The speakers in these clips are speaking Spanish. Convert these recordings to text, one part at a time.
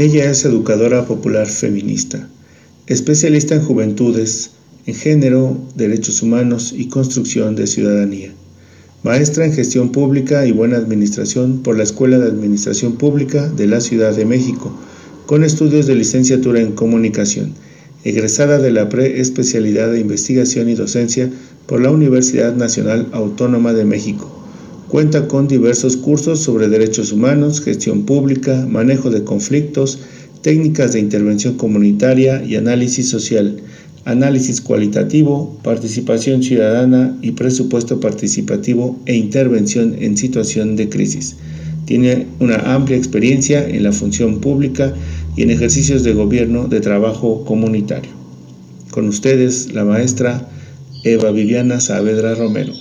Ella es educadora popular feminista, especialista en juventudes, en género, derechos humanos y construcción de ciudadanía. Maestra en gestión pública y buena administración por la Escuela de Administración Pública de la Ciudad de México, con estudios de licenciatura en comunicación, egresada de la preespecialidad de investigación y docencia por la Universidad Nacional Autónoma de México. Cuenta con diversos cursos sobre derechos humanos, gestión pública, manejo de conflictos, técnicas de intervención comunitaria y análisis social análisis cualitativo, participación ciudadana y presupuesto participativo e intervención en situación de crisis. Tiene una amplia experiencia en la función pública y en ejercicios de gobierno de trabajo comunitario. Con ustedes, la maestra Eva Viviana Saavedra Romero.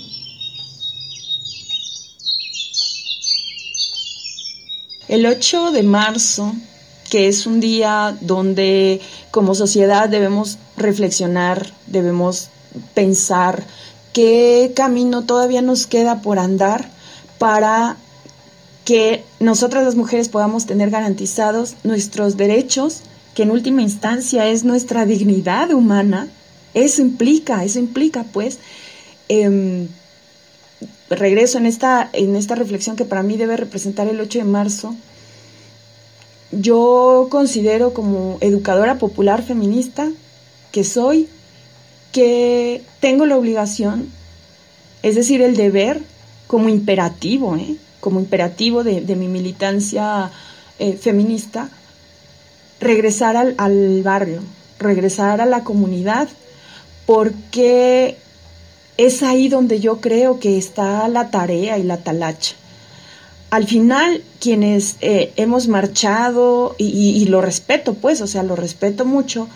El 8 de marzo que es un día donde como sociedad debemos reflexionar, debemos pensar qué camino todavía nos queda por andar para que nosotras las mujeres podamos tener garantizados nuestros derechos, que en última instancia es nuestra dignidad humana. Eso implica, eso implica pues, em, regreso en esta, en esta reflexión que para mí debe representar el 8 de marzo, yo considero como educadora popular feminista que soy, que tengo la obligación, es decir, el deber como imperativo, ¿eh? como imperativo de, mi militancia eh, feminista, regresar al, al barrio, regresar a la comunidad, porque es ahí donde yo creo que está la tarea y la talacha. Al final quienes eh, hemos marchado, y, lo respeto pues, o sea, lo respeto mucho,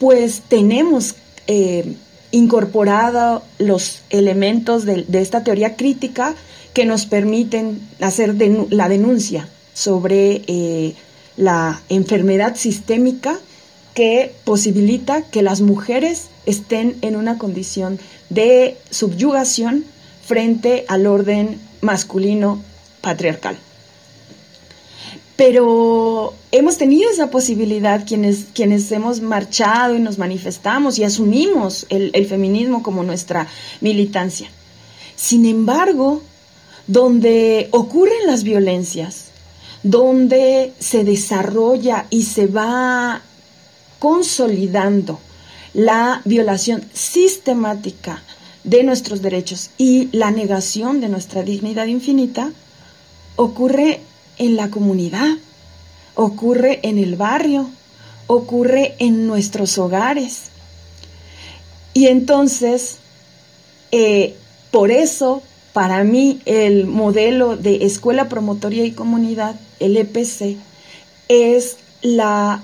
pues tenemos eh, incorporado los elementos de, esta teoría crítica que nos permiten hacer la denuncia sobre eh, la enfermedad sistémica que posibilita que las mujeres estén en una condición de subyugación frente al orden masculino patriarcal. Pero hemos tenido esa posibilidad quienes, quienes hemos marchado y nos manifestamos y asumimos el, el feminismo como nuestra militancia. Sin embargo, donde ocurren las violencias, donde se desarrolla y se va consolidando la violación sistemática de nuestros derechos y la negación de nuestra dignidad infinita, ocurre en la comunidad, ocurre en el barrio, ocurre en nuestros hogares. Y entonces, eh, por eso, para mí, el modelo de escuela promotoria y comunidad, el EPC, es la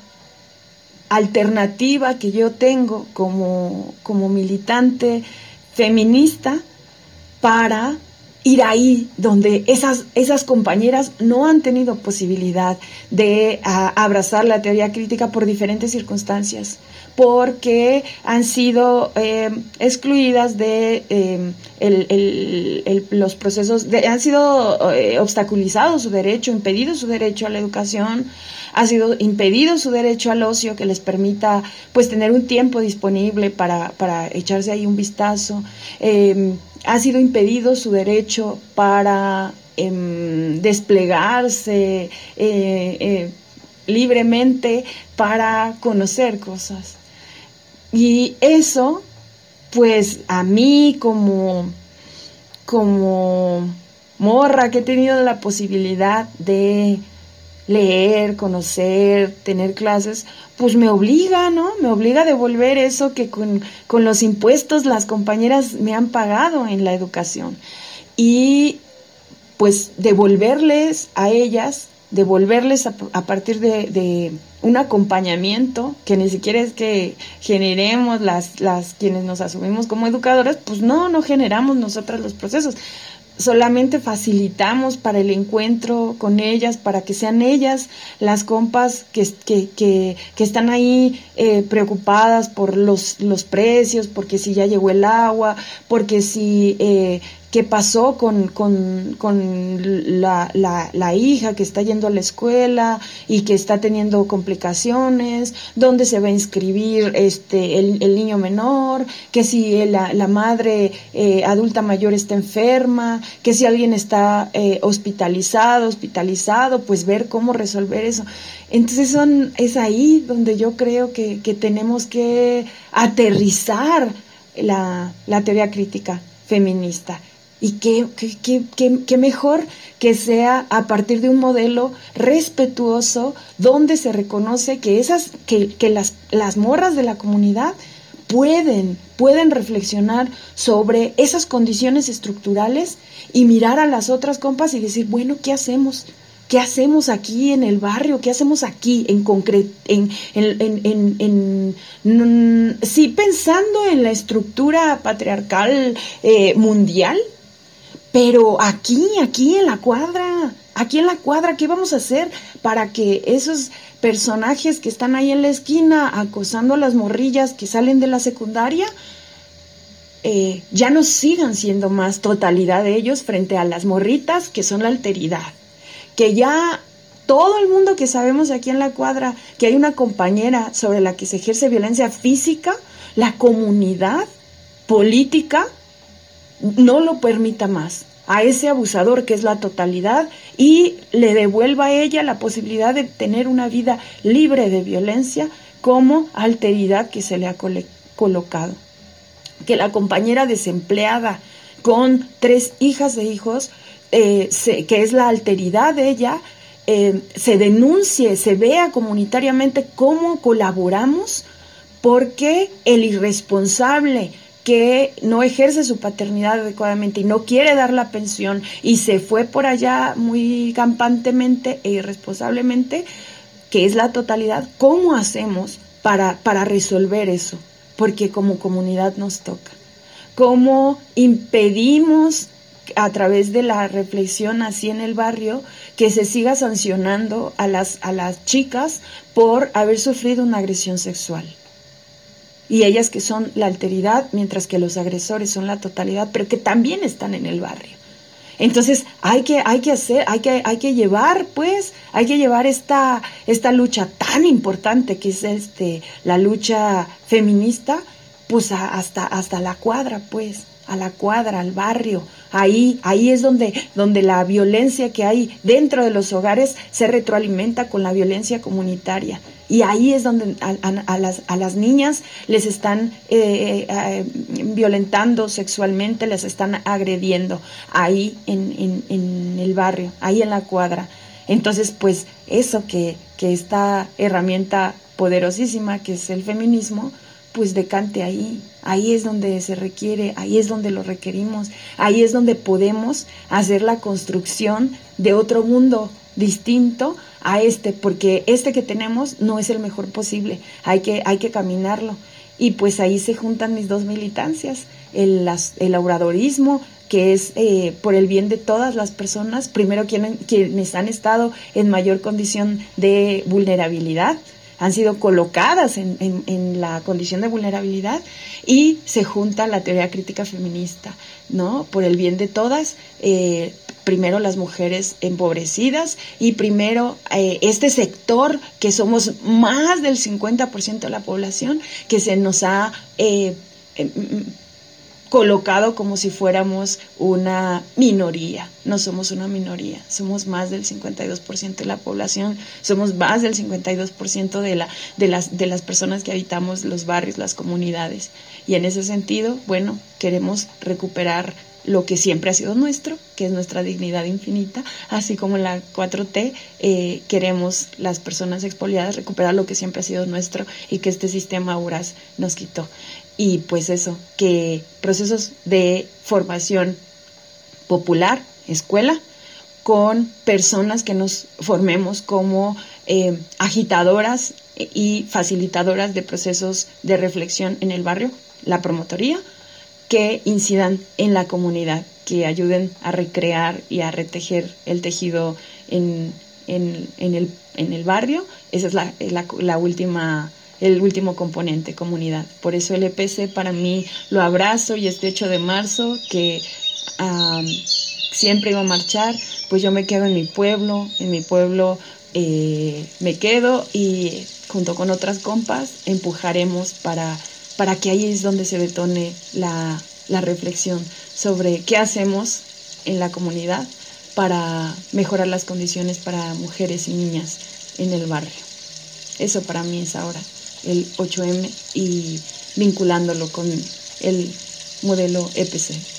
alternativa que yo tengo como, como militante feminista para ir ahí donde esas, esas compañeras no han tenido posibilidad de abrazar la teoría crítica por diferentes circunstancias, porque han sido eh, excluidas de eh, los procesos, han sido eh, obstaculizados su derecho, impedido su derecho a la educación, ha sido impedido su derecho al ocio que les permita pues tener un tiempo disponible para, para echarse ahí un vistazo. Ha sido impedido su derecho para em, desplegarse eh, eh, libremente para conocer cosas. Y eso, pues a mí como, como morra que he tenido la posibilidad de leer, conocer, tener clases, pues me obliga, ¿no? Me obliga a devolver eso que con, los impuestos las compañeras me han pagado en la educación. Y pues devolverles a ellas, devolverles a, partir de, un acompañamiento, que ni siquiera es que generemos las, las quienes nos asumimos como educadoras, pues no, no generamos nosotras los procesos. Solamente facilitamos para el encuentro con ellas, para que sean ellas las compas que, que, que, están ahí eh, preocupadas por los, los precios, porque si ya llegó el agua, porque si eh, qué pasó con, con, con la, la, la, hija que está yendo a la escuela y que está teniendo complicaciones, dónde se va a inscribir este, el, el niño menor, que si la, la madre eh, adulta mayor está enferma, que si alguien está eh, hospitalizado, hospitalizado, pues ver cómo resolver eso. Entonces son, es ahí donde yo creo que, que tenemos que aterrizar la, la teoría crítica feminista y qué, qué, qué, qué, mejor que sea a partir de un modelo respetuoso donde se reconoce que, esas, que, que las, las morras de la comunidad pueden, pueden reflexionar sobre esas condiciones estructurales y mirar a las otras compas y decir, bueno, ¿qué hacemos? ¿Qué hacemos aquí en el barrio? ¿Qué hacemos aquí en concreto? En, en, en, en, sí, pensando en la estructura patriarcal eh, mundial, pero aquí, aquí en la cuadra, aquí en la cuadra, ¿qué vamos a hacer para que esos personajes que están ahí en la esquina acosando a las morrillas que salen de la secundaria, eh, ya no sigan siendo más totalidad de ellos frente a las morritas que son la alteridad? Que ya todo el mundo que sabemos aquí en la cuadra que hay una compañera sobre la que se ejerce violencia física, la comunidad política no lo permita más a ese abusador que es la totalidad y le devuelva a ella la posibilidad de tener una vida libre de violencia como alteridad que se le ha colocado. Que la compañera desempleada con tres hijas e hijos, eh, que es la alteridad de ella, eh, se denuncie, se vea comunitariamente cómo colaboramos porque el irresponsable, que no ejerce su paternidad adecuadamente y no quiere dar la pensión y se fue por allá muy campantemente e irresponsablemente, que es la totalidad, ¿cómo hacemos para, para resolver eso? Porque como comunidad nos toca. ¿Cómo impedimos a través de la reflexión así en el barrio que se siga sancionando a las, a las chicas por haber sufrido una agresión sexual? Y ellas que son la alteridad, mientras que los agresores son la totalidad, pero que también están en el barrio. Entonces hay que, hay que hacer, hay que, hay que llevar, pues, hay que llevar esta, esta lucha tan importante que es este, la lucha feminista, pues hasta, hasta la cuadra, pues, a la cuadra, al barrio. Ahí, ahí es donde, donde la violencia que hay dentro de los hogares se retroalimenta con la violencia comunitaria. Y ahí es donde a, las, a las, niñas les están eh, eh, violentando sexualmente, les están agrediendo, ahí en, en, el barrio, ahí en la cuadra. Entonces, pues eso que, que esta herramienta poderosísima que es el feminismo, pues decante ahí. Ahí es donde se requiere, ahí es donde lo requerimos, ahí es donde podemos hacer la construcción de otro mundo distinto a este, porque este que tenemos no es el mejor posible, hay que, hay que caminarlo. Y pues ahí se juntan mis dos militancias, el, el que es eh, por el bien de todas las personas, primero quienes, quienes han estado en mayor condición de vulnerabilidad, han sido colocadas en, en, la condición de vulnerabilidad y se junta la teoría crítica feminista, ¿no? Por el bien de todas, eh, primero las mujeres empobrecidas y primero eh, este sector que somos más del 50% de la población que se nos ha eh, em, colocado como si fuéramos una minoría. No somos una minoría, somos más del 52% de la población, somos más del 52% de, la, de, las, de las personas que habitamos los barrios, las comunidades. Y en ese sentido, bueno, queremos recuperar lo que siempre ha sido nuestro, que es nuestra dignidad infinita, así como la 4T eh, queremos las personas expoliadas recuperar lo que siempre ha sido nuestro y que este sistema URAS nos quitó. Y pues eso, que procesos de formación popular, escuela, con personas que nos formemos como eh, agitadoras y facilitadoras de procesos de reflexión en el barrio, la promotoría, que incidan en la comunidad, que ayuden a recrear y a retejer el tejido en, en, el, en el, barrio. Esa es la, la, última, el último componente, comunidad. Por eso el EPC para mí lo abrazo y este 8 de marzo que siempre iba a marchar, pues yo me quedo en mi pueblo, en mi pueblo eh, me quedo y junto con otras compas empujaremos para, para que ahí es donde se detone la, la reflexión sobre qué hacemos en la comunidad para mejorar las condiciones para mujeres y niñas en el barrio. Eso para mí es ahora el 8M y vinculándolo con el modelo EPC.